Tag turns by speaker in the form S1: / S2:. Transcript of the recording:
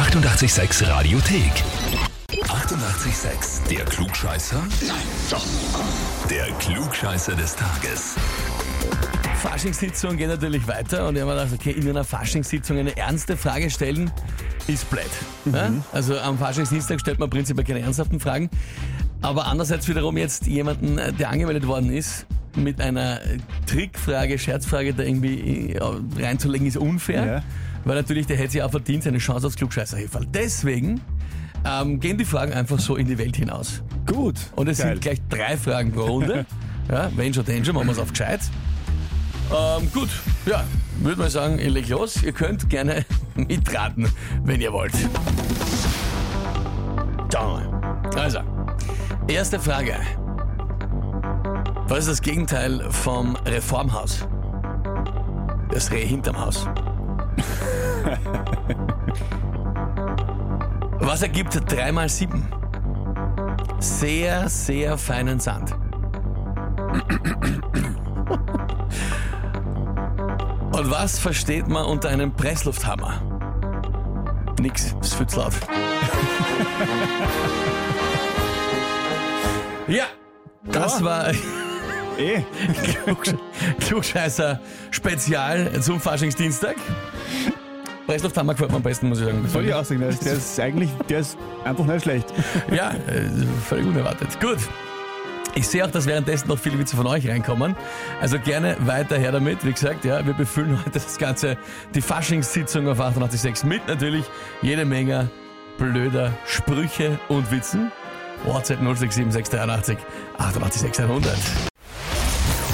S1: 886 Radiothek. 88,6. Der Klugscheißer? Nein, doch. Der Klugscheißer des Tages.
S2: Faschingssitzung geht natürlich weiter und ich habe mir gedacht, okay, in einer Faschingssitzung eine ernste Frage stellen ist blöd. Ja? Also am Faschingsdienstag stellt man prinzipiell keine ernsthaften Fragen. Aber andererseits wiederum jetzt jemanden, der angemeldet worden ist, mit einer Trickfrage, Scherzfrage da irgendwie äh, reinzulegen, ist unfair.
S3: Ja.
S2: Weil natürlich, der hätte sich auch verdient, seine Chance aufs Klugscheißerhefall. Deswegen ähm, gehen die Fragen einfach so in die Welt hinaus.
S3: Gut.
S2: Und es
S3: Geil.
S2: sind gleich drei Fragen pro Runde. ja, wenn schon, denn schon, machen wir es auf gescheit. Ähm, gut, ja, würde mal sagen, ich leg los. Ihr könnt gerne mitraten, wenn ihr wollt. Schauen wir mal. Also, erste Frage. Was ist das Gegenteil vom Reformhaus? Das Reh hinterm Haus. Was ergibt 3 mal 7? Sehr, sehr feinen Sand. Und was versteht man unter einem Presslufthammer? Nix, viel zu laut. ja, das war
S3: Eh,
S2: Klugsch- Klugscheißer Spezial zum Faschingsdienstag. Presslufthammer gefällt mir am besten, muss ich sagen.
S3: soll ich auch sagen, der ist, der ist eigentlich, der ist einfach nicht schlecht.
S2: Ja, äh, völlig unerwartet. Gut. Ich sehe auch, dass währenddessen noch viele Witze von euch reinkommen. Also gerne weiter her damit. Wie gesagt, ja, wir befüllen heute das Ganze, die Faschingssitzung auf 886 mit natürlich jede Menge blöder Sprüche und Witzen. WhatsApp 067 683 886 100.